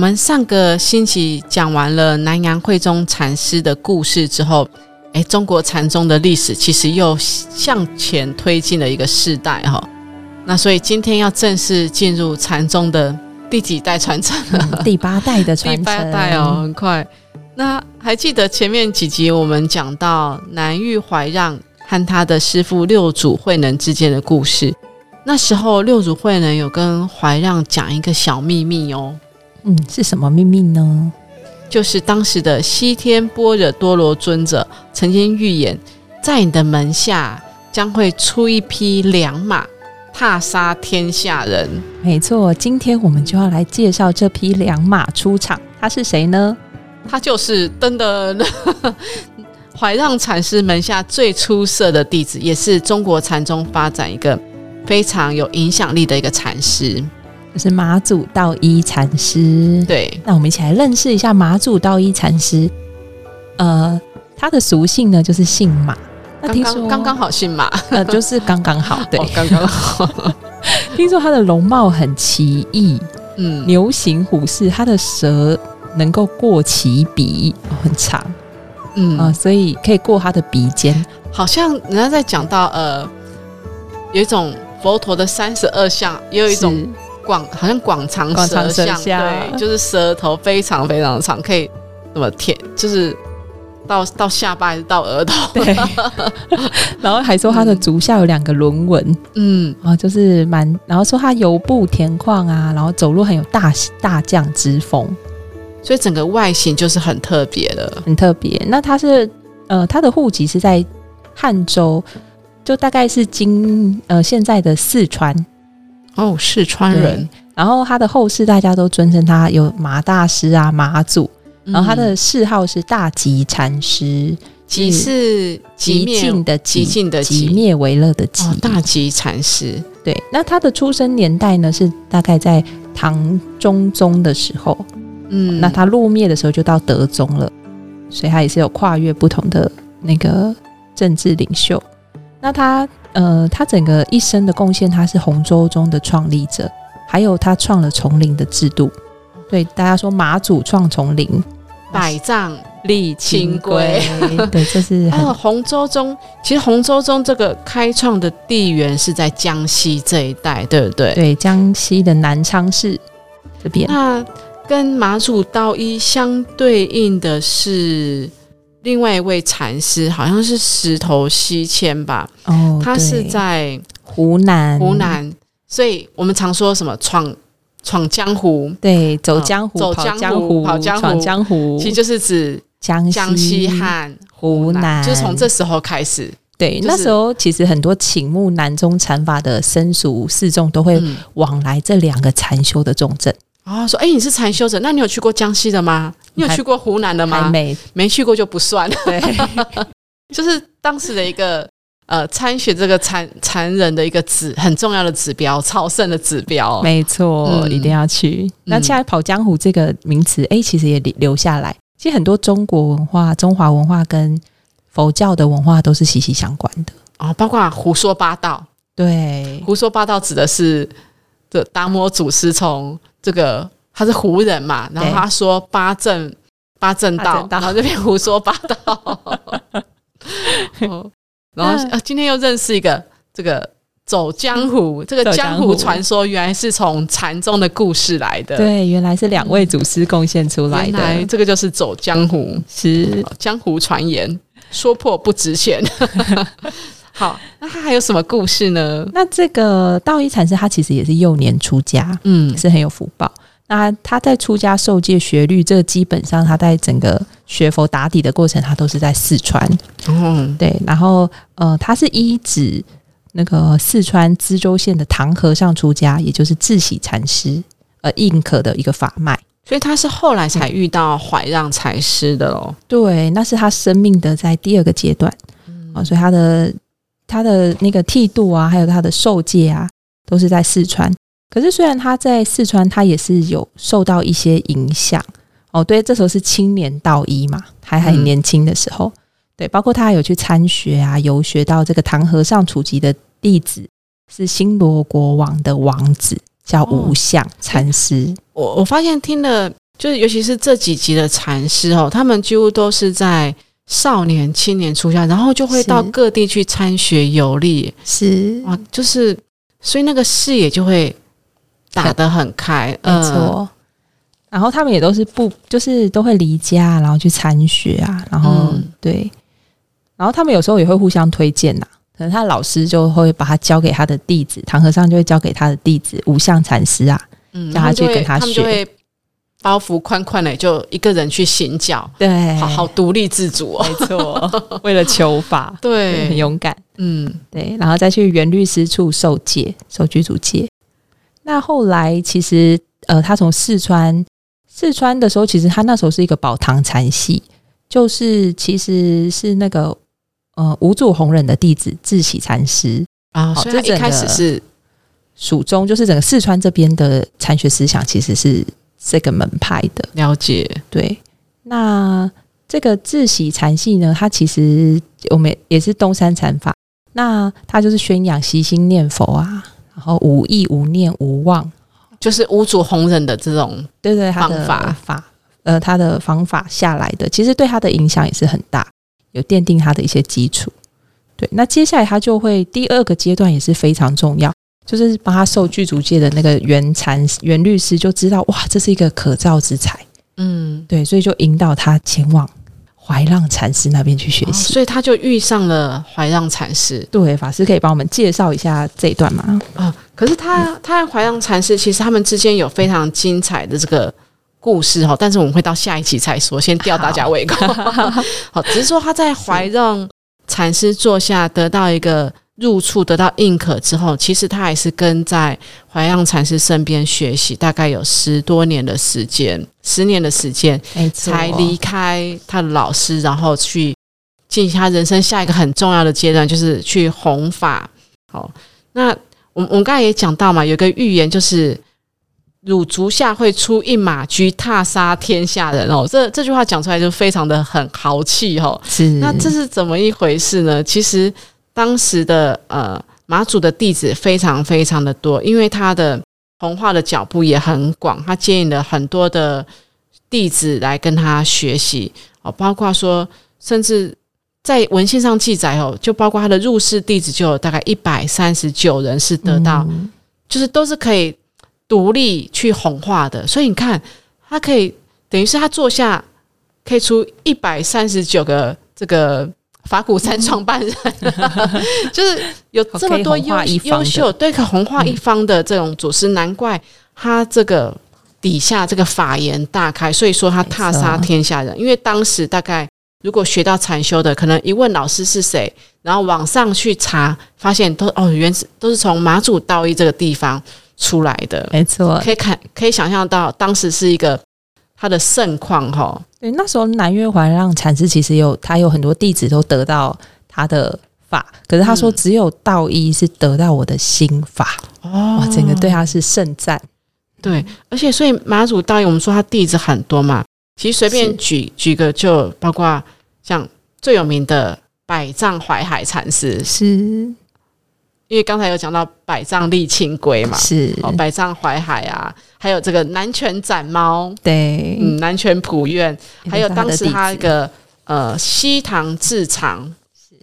们上个星期讲完了南阳慧中禅师的故事之后，哎，中国禅宗的历史其实又向前推进了一个世代哈。那所以今天要正式进入禅宗的第几代传承了？第八代的传承。第八代哦，很快。那还记得前面几集我们讲到南域怀让和他的师父六祖慧能之间的故事？那时候六祖慧能有跟怀让讲一个小秘密哦。嗯，是什么秘密呢？就是当时的西天般若多罗尊者曾经预言，在你的门下将会出一匹良马，踏杀天下人。没错，今天我们就要来介绍这匹良马出场。他是谁呢？他就是登的 怀让禅师门下最出色的弟子，也是中国禅宗发展一个非常有影响力的一个禅师。就是马祖道一禅师，对，那我们一起来认识一下马祖道一禅师。呃，他的俗姓呢就是姓马，那听说刚刚好姓马，呃，就是刚刚好，对，刚刚好。听说他的容貌很奇异，嗯，牛形虎视，他的舌能够过其鼻，很长，嗯啊，所以可以过他的鼻尖。好像人家在讲到呃，有一种佛陀的三十二相，也有一种。广好像广长舌像，对，就是舌头非常非常长，可以那么舔，就是到到下巴还是到额头，对。然后还说他的足下有两个轮纹，嗯，啊，就是蛮，然后说他游步田旷啊，然后走路很有大大将之风，所以整个外形就是很特别的，很特别。那他是呃，他的户籍是在汉州，就大概是今呃现在的四川。哦，四川人。然后他的后世大家都尊称他有马大师啊，马祖。然后他的谥号是大吉禅师，吉是极尽的极尽的极灭为乐的极。大吉禅师，对。那他的出生年代呢，是大概在唐中宗的时候。嗯，那他落灭的时候就到德宗了，所以他也是有跨越不同的那个政治领袖。那他。呃，他整个一生的贡献，他是洪州中的创立者，还有他创了丛林的制度。对，大家说马祖创丛林，百丈立清规。对，这是还有。洪州中，其实洪州中这个开创的地缘是在江西这一带，对不对？对，江西的南昌市这边。那跟马祖道一相对应的是。另外一位禅师好像是石头西迁吧，哦，他是在湖南，湖南，所以我们常说什么闯闯江湖，对，走江湖，走江湖，跑江湖，江湖，其实就是指江江西和湖南，就是从这时候开始，对，那时候其实很多请慕南宗禅法的僧俗四众都会往来这两个禅修的重镇。啊，说哎，你是禅修者，那你有去过江西的吗？你有去过湖南的吗？没，没去过就不算。对，就是当时的一个呃参选这个禅禅人的一个指很重要的指标，朝圣的指标。没错，一定要去。那现在跑江湖这个名词，哎，其实也留下来。其实很多中国文化、中华文化跟佛教的文化都是息息相关的哦，包括胡说八道。对，胡说八道指的是这达摩祖师从。这个他是胡人嘛，然后他说八正八正道，然后这边胡说八道，然后啊，今天又认识一个这个走江湖，这个江湖传说原来是从禅宗的故事来的，对，原来是两位祖师贡献出来的，这个就是走江湖，是。江湖传言，说破不值钱。好，那他还有什么故事呢？那这个道一禅师他其实也是幼年出家，嗯，是很有福报。那他在出家受戒学律，这基本上他在整个学佛打底的过程，他都是在四川。嗯，对。然后呃，他是依指那个四川资州县的唐和尚出家，也就是智喜禅师呃印可的一个法脉。所以他是后来才遇到怀让禅师的喽。对，那是他生命的在第二个阶段啊，所以他的他的那个剃度啊，还有他的受戒啊，都是在四川。可是虽然他在四川，他也是有受到一些影响哦。对，这时候是青年道医嘛，还很年轻的时候。对，包括他还有去参学啊，游学到这个唐和尚处级的弟子，是新罗国王的王子。叫无相禅师，我我发现听了，就是尤其是这几集的禅师哦，他们几乎都是在少年、青年出家，然后就会到各地去参学游历，是啊，就是所以那个视野就会打得很开，没错。然后他们也都是不，就是都会离家，然后去参学啊，然后对，然后他们有时候也会互相推荐呐。可能他老师就会把他交给他的弟子，唐和尚就会交给他的弟子无相禅师啊，嗯，叫他去跟他学。包袱宽宽的，就一个人去行脚，对，好好独立自主哦，没错，为了求法，对，很勇敢，嗯，对，然后再去原律师处受戒，受居主戒。那后来其实，呃，他从四川，四川的时候，其实他那时候是一个宝堂禅系，就是其实是那个。呃，五祖弘忍的弟子智喜禅师。啊，所以他一开始是蜀中，就是整个四川这边的禅学思想其实是这个门派的。了解，对。那这个自喜禅系呢，它其实我们也是东山禅法，那它就是宣扬悉心念佛啊，然后无意无念无妄，就是无主弘忍的这种对对方法法，呃，他的方法下来的，其实对他的影响也是很大。有奠定他的一些基础，对。那接下来他就会第二个阶段也是非常重要，就是帮他受剧组界的那个原禅原律师就知道，哇，这是一个可造之才，嗯，对，所以就引导他前往怀让禅师那边去学习，所以他就遇上了怀让禅师。对，法师可以帮我们介绍一下这一段吗？啊，可是他他和怀让禅师其实他们之间有非常精彩的这个。故事哈，但是我们会到下一期才说，先吊大家胃口。好，只是说他在怀让禅师座下，得到一个入处，得到认可之后，其实他还是跟在怀让禅师身边学习，大概有十多年的时间，十年的时间，才离开他的老师，然后去进行他人生下一个很重要的阶段，就是去弘法。好，那我我们刚才也讲到嘛，有个预言就是。汝足下会出一马驹，踏杀天下人哦。这这句话讲出来就非常的很豪气哦。是，那这是怎么一回事呢？其实当时的呃马祖的弟子非常非常的多，因为他的弘化的脚步也很广，他接引了很多的弟子来跟他学习哦。包括说，甚至在文献上记载哦，就包括他的入室弟子就有大概一百三十九人是得到，就是都是可以。独立去 hon 化的，所以你看，他可以等于是他坐下，可以出一百三十九个这个法鼓山创办人，就是有这么多优优秀，对，可红化一方的这种祖师，难怪他这个底下这个法言大开，所以说他踏杀天下人。因为当时大概如果学到禅修的，可能一问老师是谁，然后网上去查，发现都哦，原始都是从马祖道义这个地方。出来的没错，可以看可以想象到当时是一个他的盛况哈。对，那时候南岳怀让禅师其实有他有很多弟子都得到他的法，可是他说只有道一是得到我的心法哦，整个对他是盛赞。对，而且所以马祖道义，我们说他弟子很多嘛，其实随便举举个就包括像最有名的百丈怀海禅师是。因为刚才有讲到百丈立清规嘛，是。哦，百丈怀海啊，还有这个南拳斩猫，对，嗯，南拳普愿，还有当时他一个呃西塘智藏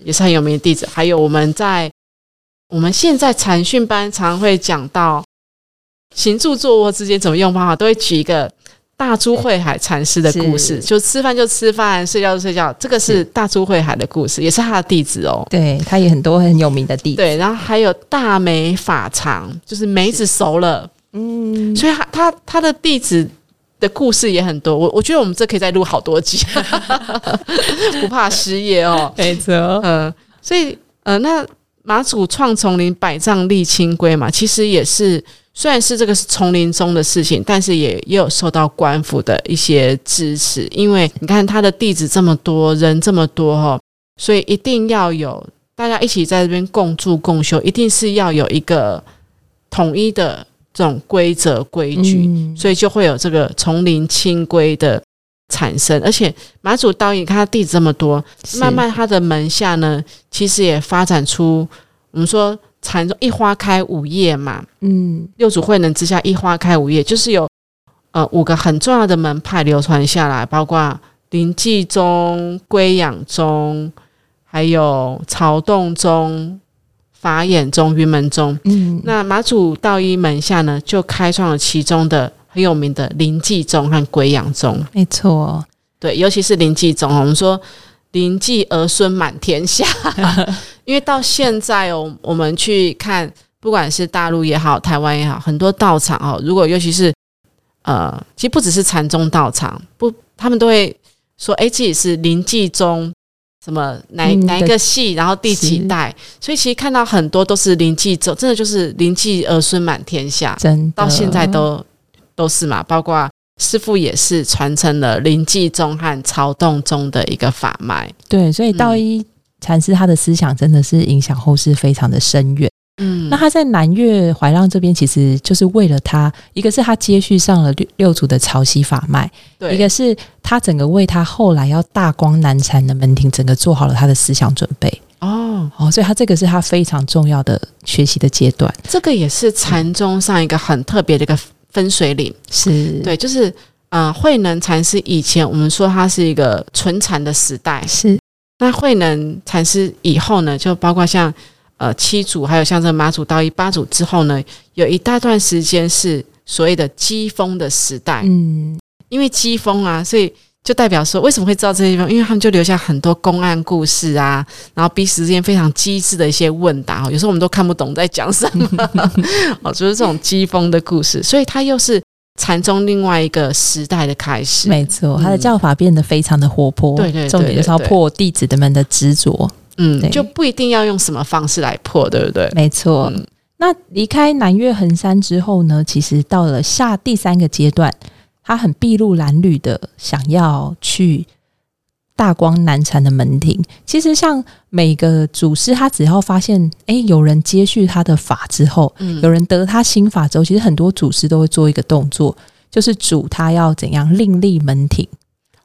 也是很有名的弟子，还有我们在我们现在禅训班常会讲到行住坐卧之间怎么用方法，都会举一个。大珠慧海禅师的故事，就吃饭就吃饭，睡觉就睡觉。这个是大珠慧海的故事，也是他的弟子哦。对他也很多很有名的弟子。对，然后还有大梅法常，就是梅子熟了，嗯，所以他他他的弟子的故事也很多。我我觉得我们这可以再录好多集，不怕失业哦。没错，嗯，所以呃，那马祖创丛林百丈立清规嘛，其实也是。虽然是这个是丛林中的事情，但是也也有受到官府的一些支持，因为你看他的弟子这么多人这么多哈，所以一定要有大家一起在这边共住共修，一定是要有一个统一的这种规则规矩，所以就会有这个丛林清规的产生。而且马祖道义，他弟子这么多，慢慢他的门下呢，其实也发展出我们说。禅宗一花开五叶嘛，嗯，六祖慧能之下一花开五叶，就是有呃五个很重要的门派流传下来，包括临济宗、归养宗，还有曹洞宗、法眼宗、云门宗。嗯，那马祖道一门下呢，就开创了其中的很有名的临济宗和归养宗。没错，对，尤其是临济宗，我们说。临济儿孙满天下，因为到现在哦，我们去看，不管是大陆也好，台湾也好，很多道场哦，如果尤其是呃，其实不只是禅宗道场，不，他们都会说，哎，自己是临济宗什么哪哪一个系，然后第几代，所以其实看到很多都是临济宗，真的就是临济儿孙满天下，真到现在都都是嘛，包括。师傅也是传承了临济宗和曹洞宗的一个法脉，对，所以道一禅师他的思想真的是影响后世非常的深远。嗯，那他在南岳怀让这边，其实就是为了他，一个是他接续上了六六祖的潮汐法脉，对，一个是他整个为他后来要大光南禅的门庭，整个做好了他的思想准备。哦哦，所以他这个是他非常重要的学习的阶段，这个也是禅宗上一个很特别的一个。分水岭。是。对，就是呃，慧能禅师以前我们说他是一个纯禅的时代，是。那慧能禅师以后呢，就包括像呃七祖，还有像这个马祖道一八祖之后呢，有一大段时间是所谓的机锋的时代，嗯，因为机锋啊，所以。就代表说，为什么会知道这些地方？因为他们就留下很多公案故事啊，然后彼此之间非常机智的一些问答哦。有时候我们都看不懂在讲什么，哦，就是这种机锋的故事。所以，它又是禅宗另外一个时代的开始。没错，它的教法变得非常的活泼。对对，重点就是要破弟子们的执着。嗯，就不一定要用什么方式来破，对不对？没错。那离开南岳衡山之后呢？其实到了下第三个阶段。他很筚路蓝缕的想要去大光南禅的门庭。其实，像每个祖师，他只要发现哎有人接续他的法之后，嗯，有人得他心法之后，其实很多祖师都会做一个动作，就是主他要怎样另立门庭，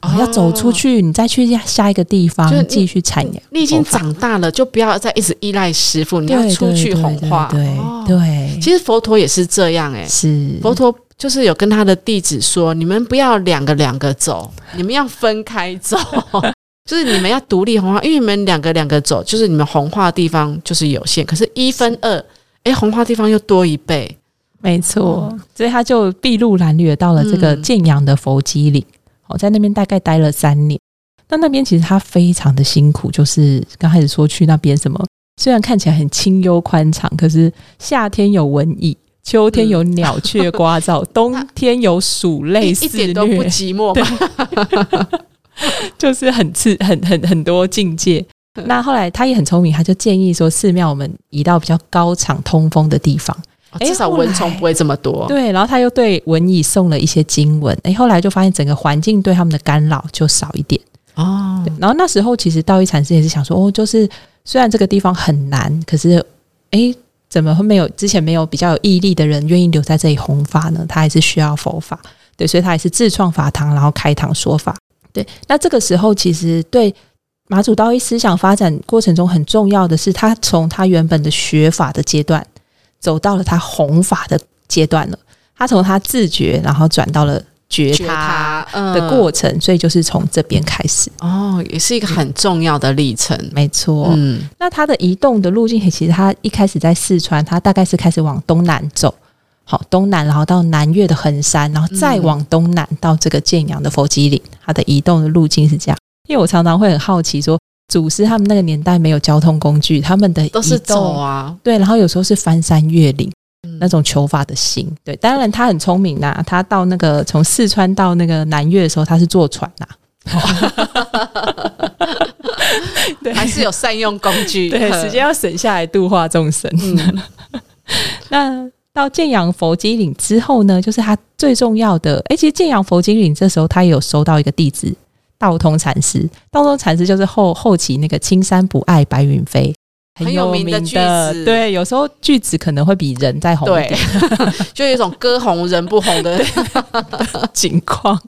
哦，要走出去，你再去下一个地方继续产业。你已经长大了，就不要再一直依赖师傅，你要出去弘化。对对，其实佛陀也是这样，哎，是佛陀。就是有跟他的弟子说，你们不要两个两个走，你们要分开走，就是你们要独立红化，因为你们两个两个走，就是你们红化的地方就是有限，可是一分二，哎，红化地方又多一倍，没错，所以他就筚路蓝缕到了这个建阳的佛基岭，哦，在那边大概待了三年，那那边其实他非常的辛苦，就是刚开始说去那边什么，虽然看起来很清幽宽敞，可是夏天有蚊蚁。秋天有鸟雀呱噪，冬天有鼠类肆虐，一点都不寂寞吧 就是很刺，很很很多境界。那后来他也很聪明，他就建议说，寺庙我们移到比较高敞通风的地方，至少蚊虫不会这么多。对，然后他又对蚊蚁送了一些经文。哎，后来就发现整个环境对他们的干扰就少一点哦。然后那时候其实道一禅师也是想说，哦，就是虽然这个地方很难，可是哎。怎么会没有之前没有比较有毅力的人愿意留在这里弘法呢？他还是需要佛法，对，所以他还是自创法堂，然后开堂说法。对，那这个时候其实对马祖道一思想发展过程中很重要的是，他从他原本的学法的阶段走到了他弘法的阶段了。他从他自觉，然后转到了。觉他的过程，所以就是从这边开始。哦，也是一个很重要的历程，没错。嗯，那他的移动的路径，其实他一开始在四川，他大概是开始往东南走，好东南，然后到南岳的衡山，然后再往东南到这个建阳的佛吉岭，他的移动的路径是这样。因为我常常会很好奇，说祖师他们那个年代没有交通工具，他们的都是走啊，对，然后有时候是翻山越岭。那种求法的心，对，当然他很聪明呐。他到那个从四川到那个南岳的时候，他是坐船呐，对，还是有善用工具，对，时间要省下来度化众生。那到建阳佛经岭之后呢，就是他最重要的。哎，其实建阳佛经岭这时候他也有收到一个弟子道通禅师，道通禅师就是后后期那个青山不爱白云飞。很有名的句子，对，有时候句子可能会比人再红一点，就有一种歌红人不红的 情况。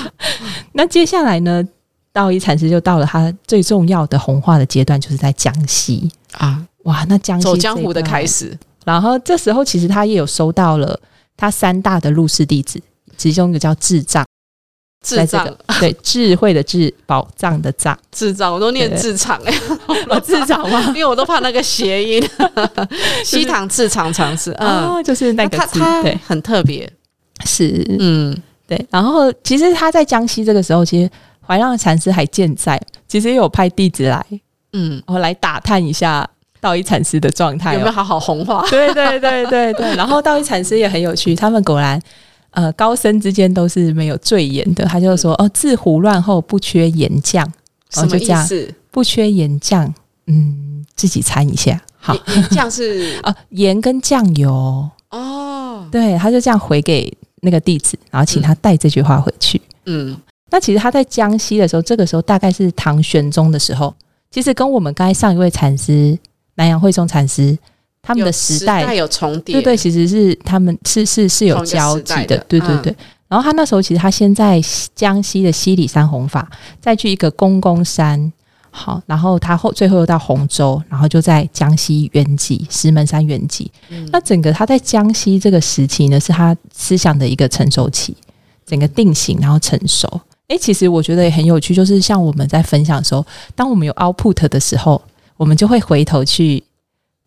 那接下来呢，道一禅师就到了他最重要的红化的阶段，就是在江西。啊，哇，那江西走江湖的开始。然后这时候其实他也有收到了他三大的入室弟子，其中一个叫智障。智障对智慧的智，宝藏的藏，智障我都念智障哎，我智障吗？因为我都怕那个谐音。西塘智藏藏是啊，就是那个字，对，很特别，是嗯对。然后其实他在江西这个时候，其实怀让禅师还健在，其实也有派弟子来，嗯，我来打探一下道一禅师的状态有没有好好红化。对对对对对。然后道一禅师也很有趣，他们果然。呃，高僧之间都是没有罪言的。他就说：“哦，自胡乱后不缺岩将，什么意思？不缺岩将，嗯，自己参一下。好，岩将是啊，盐跟酱油哦。对，他就这样回给那个弟子，然后请他带这句话回去。嗯，那其实他在江西的时候，这个时候大概是唐玄宗的时候，其实跟我们刚才上一位禅师南阳慧宗禅师。他们的时代有重叠，对对，其实是他们是是是有交集的，对对对。然后他那时候其实他先在江西的西里山弘法，再去一个公公山，好，然后他后最后又到洪州，然后就在江西圆寂，石门山圆寂。那整个他在江西这个时期呢，是他思想的一个成熟期，整个定型然后成熟。哎，其实我觉得也很有趣，就是像我们在分享的时候，当我们有 output 的时候，我们就会回头去。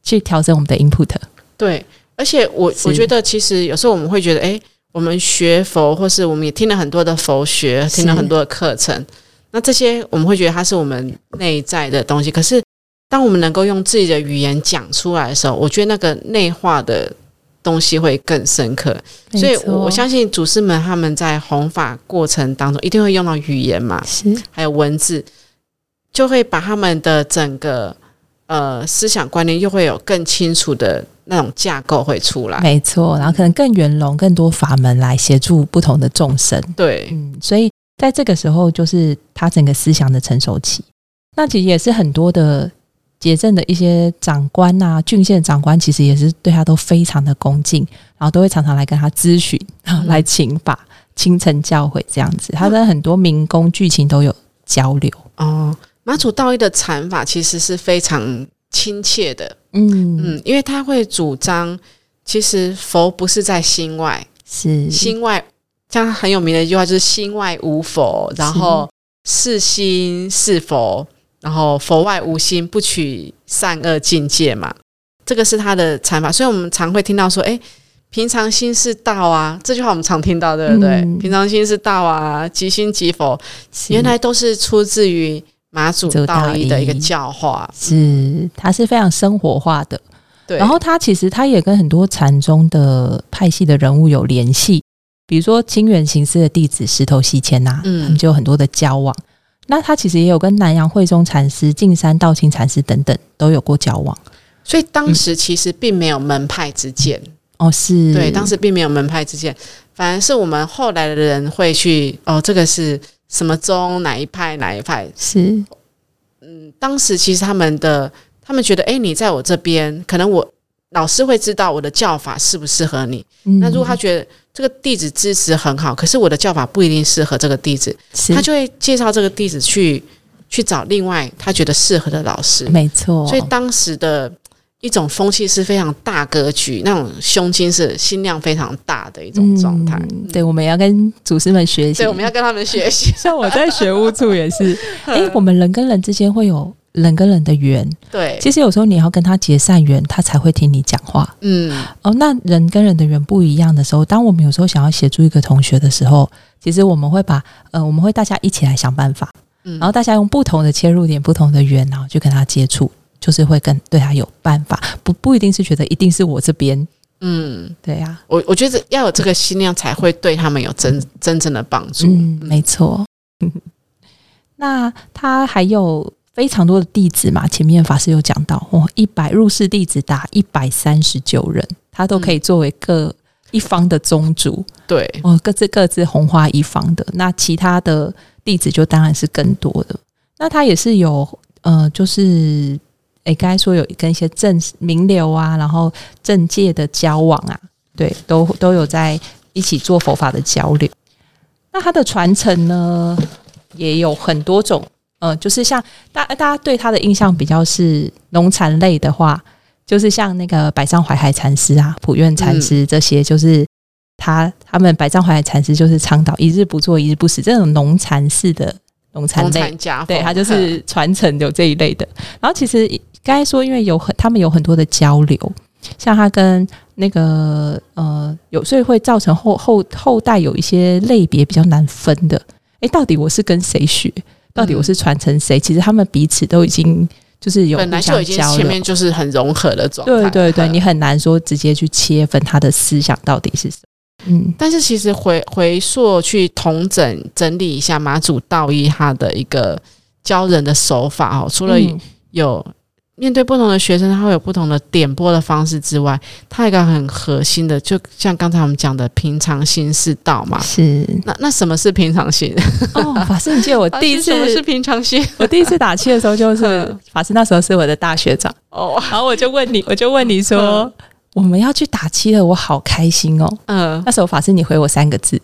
去调整我们的 input，对，而且我我觉得其实有时候我们会觉得，哎，我们学佛，或是我们也听了很多的佛学，听了很多的课程，那这些我们会觉得它是我们内在的东西。可是，当我们能够用自己的语言讲出来的时候，我觉得那个内化的东西会更深刻。所以我相信祖师们他们在弘法过程当中一定会用到语言嘛，是还有文字，就会把他们的整个。呃，思想观念又会有更清楚的那种架构会出来，没错。然后可能更圆融、更多法门来协助不同的众生。对，嗯，所以在这个时候，就是他整个思想的成熟期。那其实也是很多的节政的一些长官啊，郡县长官，其实也是对他都非常的恭敬，然后都会常常来跟他咨询，来请法、清晨教诲这样子。他跟很多民工剧情都有交流哦。马祖道义的禅法其实是非常亲切的，嗯嗯，因为他会主张，其实佛不是在心外，是心外，像很有名的一句话就是“心外无佛”，然后是心是佛，然后佛外无心，不取善恶境界嘛。这个是他的禅法，所以我们常会听到说：“哎，平常心是道啊。”这句话我们常听到，对不对？平常心是道啊，即心即佛，原来都是出自于。马祖道义的一个教化，是它是非常生活化的。对，然后他其实他也跟很多禅宗的派系的人物有联系，比如说清源行思的弟子石头西迁呐，嗯，他们就有很多的交往。那他其实也有跟南阳慧中禅师、径山道清禅师等等都有过交往。所以当时其实并没有门派之见哦，是对，当时并没有门派之见，反而是我们后来的人会去哦，这个是。什么宗哪一派哪一派是？嗯，当时其实他们的他们觉得，哎，你在我这边，可能我老师会知道我的教法适不适合你。那如果他觉得这个弟子支持很好，可是我的教法不一定适合这个弟子，他就会介绍这个弟子去去找另外他觉得适合的老师。没错，所以当时的。一种风气是非常大格局，那种胸襟是心量非常大的一种状态。对，我们要跟祖师们学习。对，我们要跟他们学习。像我在学务处也是，哎，我们人跟人之间会有人跟人的缘。对，其实有时候你要跟他结善缘，他才会听你讲话。嗯，哦，那人跟人的缘不一样的时候，当我们有时候想要协助一个同学的时候，其实我们会把呃，我们会大家一起来想办法，然后大家用不同的切入点、不同的缘，然后去跟他接触。就是会跟对他有办法，不不一定是觉得一定是我这边，嗯，对呀，我我觉得要有这个心量，才会对他们有真真正的帮助。嗯，没错。那他还有非常多的弟子嘛？前面法师有讲到，哦，一百入室弟子达一百三十九人。他都可以作为各一方的宗主。对，哦，各自各自红花一方的。那其他的弟子就当然是更多的。那他也是有呃，就是诶，刚才说有跟一些政名流啊，然后政界的交往啊，对，都都有在一起做佛法的交流。那他的传承呢，也有很多种。呃，就是像大大家对他的印象比较是农禅类的话，就是像那个百丈怀海禅师啊、普愿禅师这些，就是他他们百丈怀海禅师就是倡导一日不做一日不死这种农禅式的农禅类，对他就是传承有这一类的。然后其实刚才说，因为有很他们有很多的交流，像他跟那个呃有，所以会造成后后后代有一些类别比较难分的。哎，到底我是跟谁学？到底我是传承谁？其实他们彼此都已经就是有本来就已经前面就是很融合的状态。对对对，你很难说直接去切分他的思想到底是什么。嗯，但是其实回回溯去统整整理一下马祖道义他的一个教人的手法哦，除了有。面对不同的学生，他会有不同的点播的方式之外，他一个很核心的，就像刚才我们讲的平常心是道嘛。是。那那什么是平常心？哦，法师，你记得我第一次什么是平常心？我第一次打气的时候，就是法师那时候是我的大学长哦，然后我就问你，我就问你说，我们要去打气了，我好开心哦。嗯。那时候法师，你回我三个字：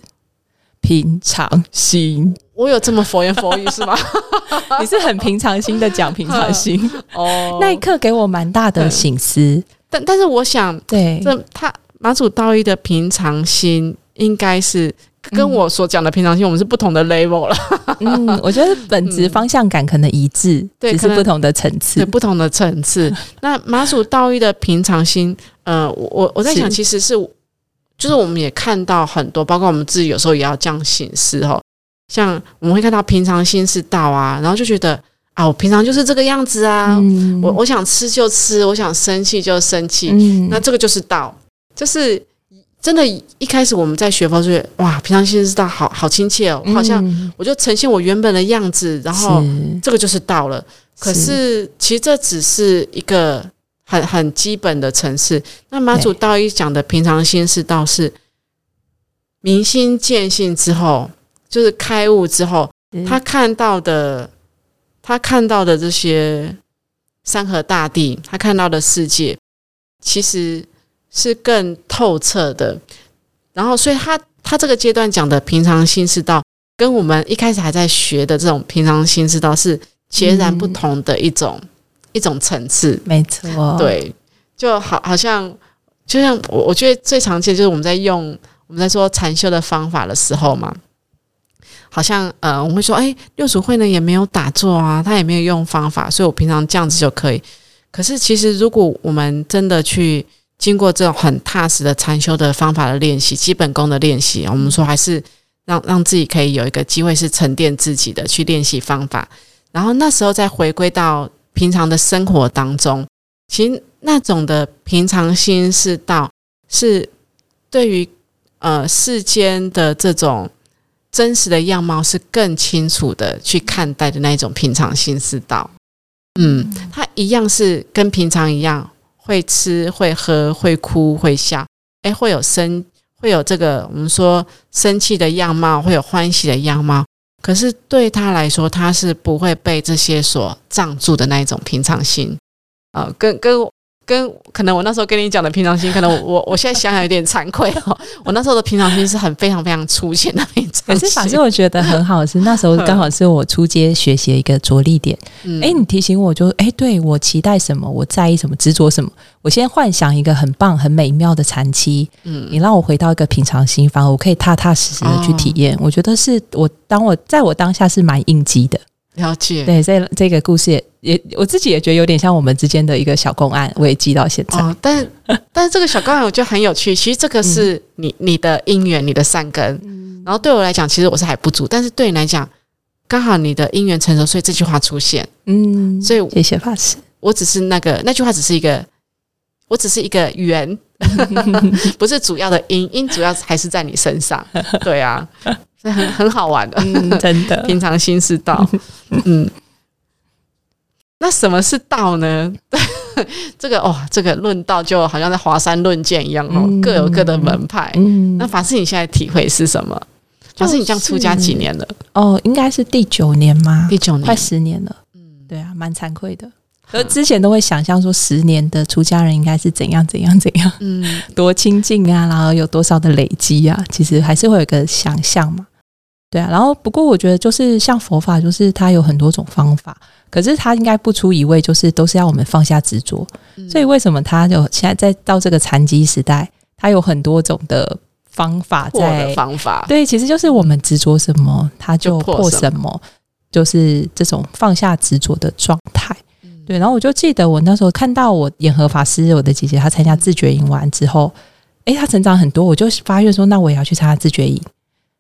平常心。我有这么佛言佛语是吗？你是很平常心的讲平常心 哦。那一刻给我蛮大的醒思，但但是我想，对，这他马祖道义的平常心，应该是跟我所讲的平常心，我们是不同的 level 了。嗯，我觉得本质方向感可能一致，只是不同的层次，不同的层次。那马祖道义的平常心，呃，我我在想，其实是就是我们也看到很多，包括我们自己有时候也要这样醒思哦。像我们会看到平常心是道啊，然后就觉得啊，我平常就是这个样子啊，我我想吃就吃，我想生气就生气，那这个就是道，就是真的。一开始我们在学佛时，哇，平常心是道，好好亲切哦，好像我就呈现我原本的样子，然后这个就是道了。可是其实这只是一个很很基本的层次。那马祖道一讲的平常心是道，是明心见性之后。就是开悟之后，他看到的，他看到的这些山河大地，他看到的世界，其实是更透彻的。然后，所以他他这个阶段讲的平常心是道，跟我们一开始还在学的这种平常心是道是截然不同的一种一种层次。没错，对，就好好像就像我我觉得最常见就是我们在用我们在说禅修的方法的时候嘛。好像呃，我们会说，哎，六祖慧呢也没有打坐啊，他也没有用方法，所以我平常这样子就可以。可是其实，如果我们真的去经过这种很踏实的禅修的方法的练习，基本功的练习，我们说还是让让自己可以有一个机会是沉淀自己的去练习方法，然后那时候再回归到平常的生活当中，其实那种的平常心是道，是对于呃世间的这种。真实的样貌是更清楚的去看待的那一种平常心思道，嗯，他一样是跟平常一样会吃会喝会哭会笑，诶，会有生会有这个我们说生气的样貌，会有欢喜的样貌，可是对他来说，他是不会被这些所障住的那一种平常心，啊，跟跟。跟可能我那时候跟你讲的平常心，可能我我现在想想有点惭愧哦。我那时候的平常心是很非常非常粗浅的平常心。可是反正我觉得很好，是那时候刚好是我出街学习的一个着力点。哎，你提醒我就哎，对我期待什么，我在意什么，执着什么。我先幻想一个很棒、很美妙的禅期。嗯，你让我回到一个平常心，反而我可以踏踏实实的去体验。我觉得是我当我在我当下是蛮应激的。了解，对，这这个故事也也我自己也觉得有点像我们之间的一个小公案，我也记到现在。哦，但 但是这个小公案我觉得很有趣。其实这个是你你的因缘，你的善根。然后对我来讲，其实我是还不足，但是对你来讲，刚好你的因缘成熟，所以这句话出现。嗯，所以谢谢法师。我只是那个那句话只是一个，我只是一个圆，不是主要的因，因主要还是在你身上。对啊。很很好玩的，真的。平常心是道，嗯。那什么是道呢？这个哦，这个论道就好像在华山论剑一样哦，各有各的门派。嗯，那法师你现在体会是什么？法师你这样出家几年了？哦，应该是第九年吗？第九年，快十年了。嗯，对啊，蛮惭愧的。而之前都会想象说，十年的出家人应该是怎样怎样怎样，嗯，多清净啊，然后有多少的累积啊，其实还是会有个想象嘛。对啊，然后不过我觉得就是像佛法，就是它有很多种方法，可是它应该不出一味，就是都是要我们放下执着。所以为什么它就现在在到这个残疾时代，它有很多种的方法在方法？对，其实就是我们执着什么，它就破什么，就是这种放下执着的状态。对，然后我就记得我那时候看到我演和法师，我的姐姐她参加自觉营完之后，诶，她成长很多，我就发愿说，那我也要去参加自觉营。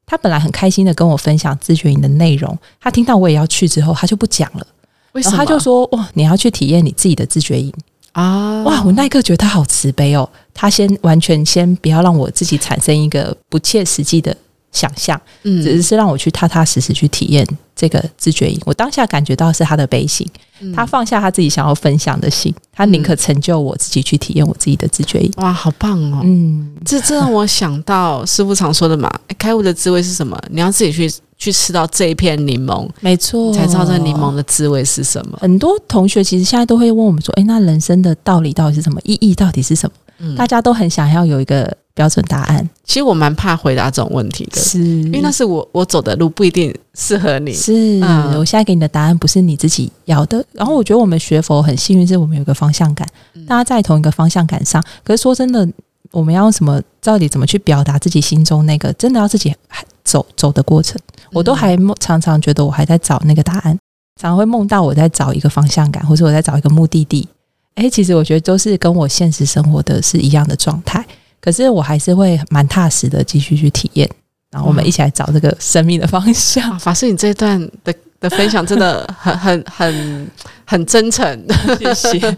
她本来很开心的跟我分享自觉营的内容，她听到我也要去之后，她就不讲了。为什么？他就说：“哇，你要去体验你自己的自觉营啊！”哇，我那一刻觉得她好慈悲哦。她先完全先不要让我自己产生一个不切实际的想象，嗯，只是让我去踏踏实实去体验这个自觉营。我当下感觉到是他的悲心。他放下他自己想要分享的心，他宁可成就我自己去体验我自己的自觉。哇，好棒哦！嗯，这这让我想到师傅常说的嘛，开悟的滋味是什么？你要自己去去吃到这一片柠檬，没错，才知道这柠檬的滋味是什么。很多同学其实现在都会问我们说：“哎，那人生的道理到底是什么？意义到底是什么？”嗯，大家都很想要有一个。标准答案，其实我蛮怕回答这种问题的，是因为那是我我走的路不一定适合你。是，我现在给你的答案不是你自己要的。然后我觉得我们学佛很幸运，是我们有个方向感，大家在同一个方向感上。可是说真的，我们要用什么？到底怎么去表达自己心中那个？真的要自己走走的过程，我都还常常觉得我还在找那个答案，常常会梦到我在找一个方向感，或者我在找一个目的地。哎，其实我觉得都是跟我现实生活的是一样的状态。可是我还是会蛮踏实的继续去体验，然后我们一起来找这个生命的方向。法师，你这段的的分享真的很很很很真诚，谢谢，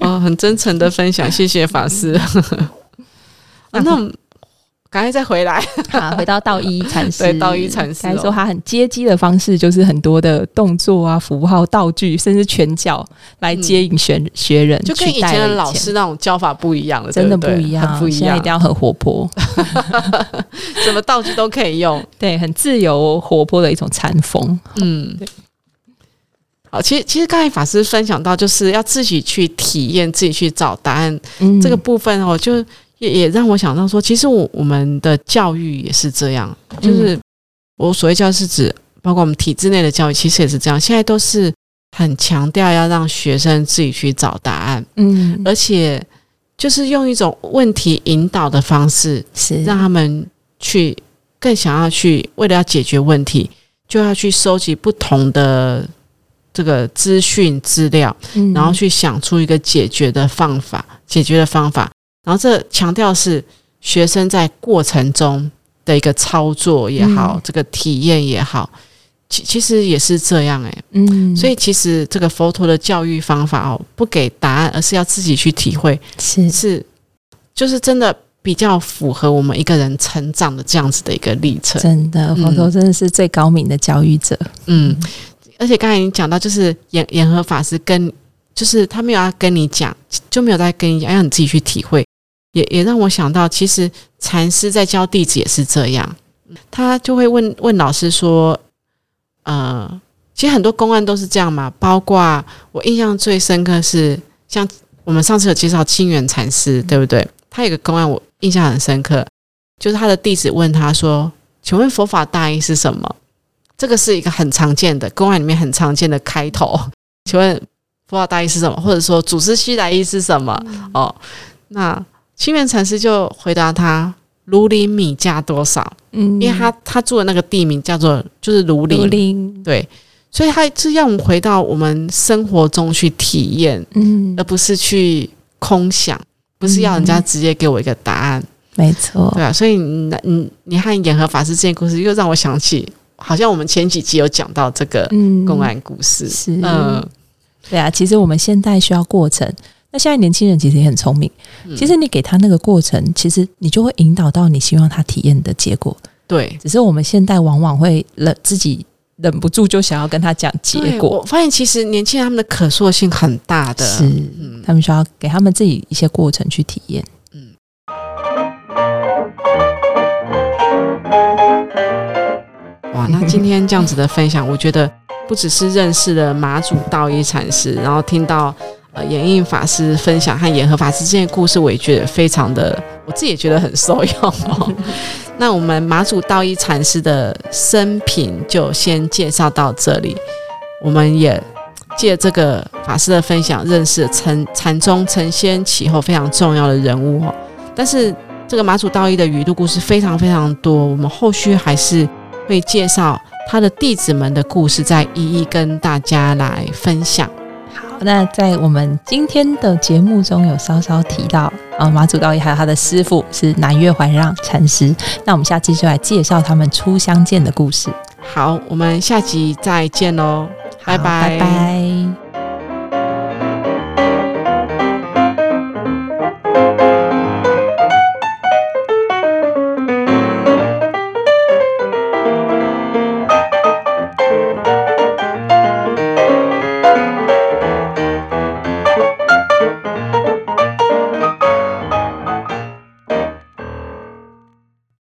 哦，很真诚的分享，谢谢法师。啊那。赶快再回来，好，回到道一禅师。对，道一禅师，说他很接机的方式，就是很多的动作啊、符号、道具，甚至拳脚来接引学学人，就跟以前。的老师那种教法不一样了，真的不一样，不一样，一定要很活泼，什么道具都可以用，对，很自由活泼的一种禅风。嗯，对。好，其实其实刚才法师分享到，就是要自己去体验，自己去找答案嗯。这个部分哦，就。也也让我想到说，其实我我们的教育也是这样，就是我所谓教育是指包括我们体制内的教育，其实也是这样。现在都是很强调要让学生自己去找答案，嗯，而且就是用一种问题引导的方式，是让他们去更想要去为了要解决问题，就要去收集不同的这个资讯资料，然后去想出一个解决的方法，解决的方法。然后这强调是学生在过程中的一个操作也好，这个体验也好，其其实也是这样诶。嗯，所以其实这个佛陀的教育方法哦，不给答案，而是要自己去体会，是是，就是真的比较符合我们一个人成长的这样子的一个历程。真的，佛陀真的是最高明的教育者。嗯，而且刚才你讲到，就是严严和法师跟，就是他没有要跟你讲，就没有在跟你讲，让你自己去体会。也也让我想到，其实禅师在教弟子也是这样，他就会问问老师说：“呃，其实很多公案都是这样嘛。包括我印象最深刻是，像我们上次有介绍清源禅师，对不对？他有个公案我印象很深刻，就是他的弟子问他说：‘请问佛法大意是什么？’这个是一个很常见的公案里面很常见的开头。请问佛法大意是什么？或者说祖师西来意是什么？哦，那。”清源禅师就回答他：“庐陵米价多少？嗯，因为他他住的那个地名叫做就是庐陵，庐陵对，所以他是要我们回到我们生活中去体验，嗯，而不是去空想，不是要人家直接给我一个答案，没错，对啊，所以你你你和演和法师这件故事，又让我想起，好像我们前几集有讲到这个公案故事，是。嗯，对啊，其实我们现在需要过程。”那现在年轻人其实也很聪明，其实你给他那个过程，其实你就会引导到你希望他体验的结果。对，只是我们现代往往会忍自己忍不住就想要跟他讲结果。我发现其实年轻人他们的可塑性很大的，是，他们需要给他们自己一些过程去体验。嗯。哇，那今天这样子的分享，我觉得不只是认识了马祖道一禅师，然后听到呃延印法师分享和延和法师之间的故事，我也觉得非常的，我自己也觉得很受用哦。那我们马祖道一禅师的生平就先介绍到这里。我们也借这个法师的分享，认识禅禅宗承先启后非常重要的人物哦。但是这个马祖道一的语录故事非常非常多，我们后续还是会介绍他的弟子们的故事，再一一跟大家来分享。那在我们今天的节目中有稍稍提到，呃，马祖道一还有他的师傅是南岳怀让禅师。那我们下期就来介绍他们初相见的故事。好，我们下集再见喽，拜拜拜拜。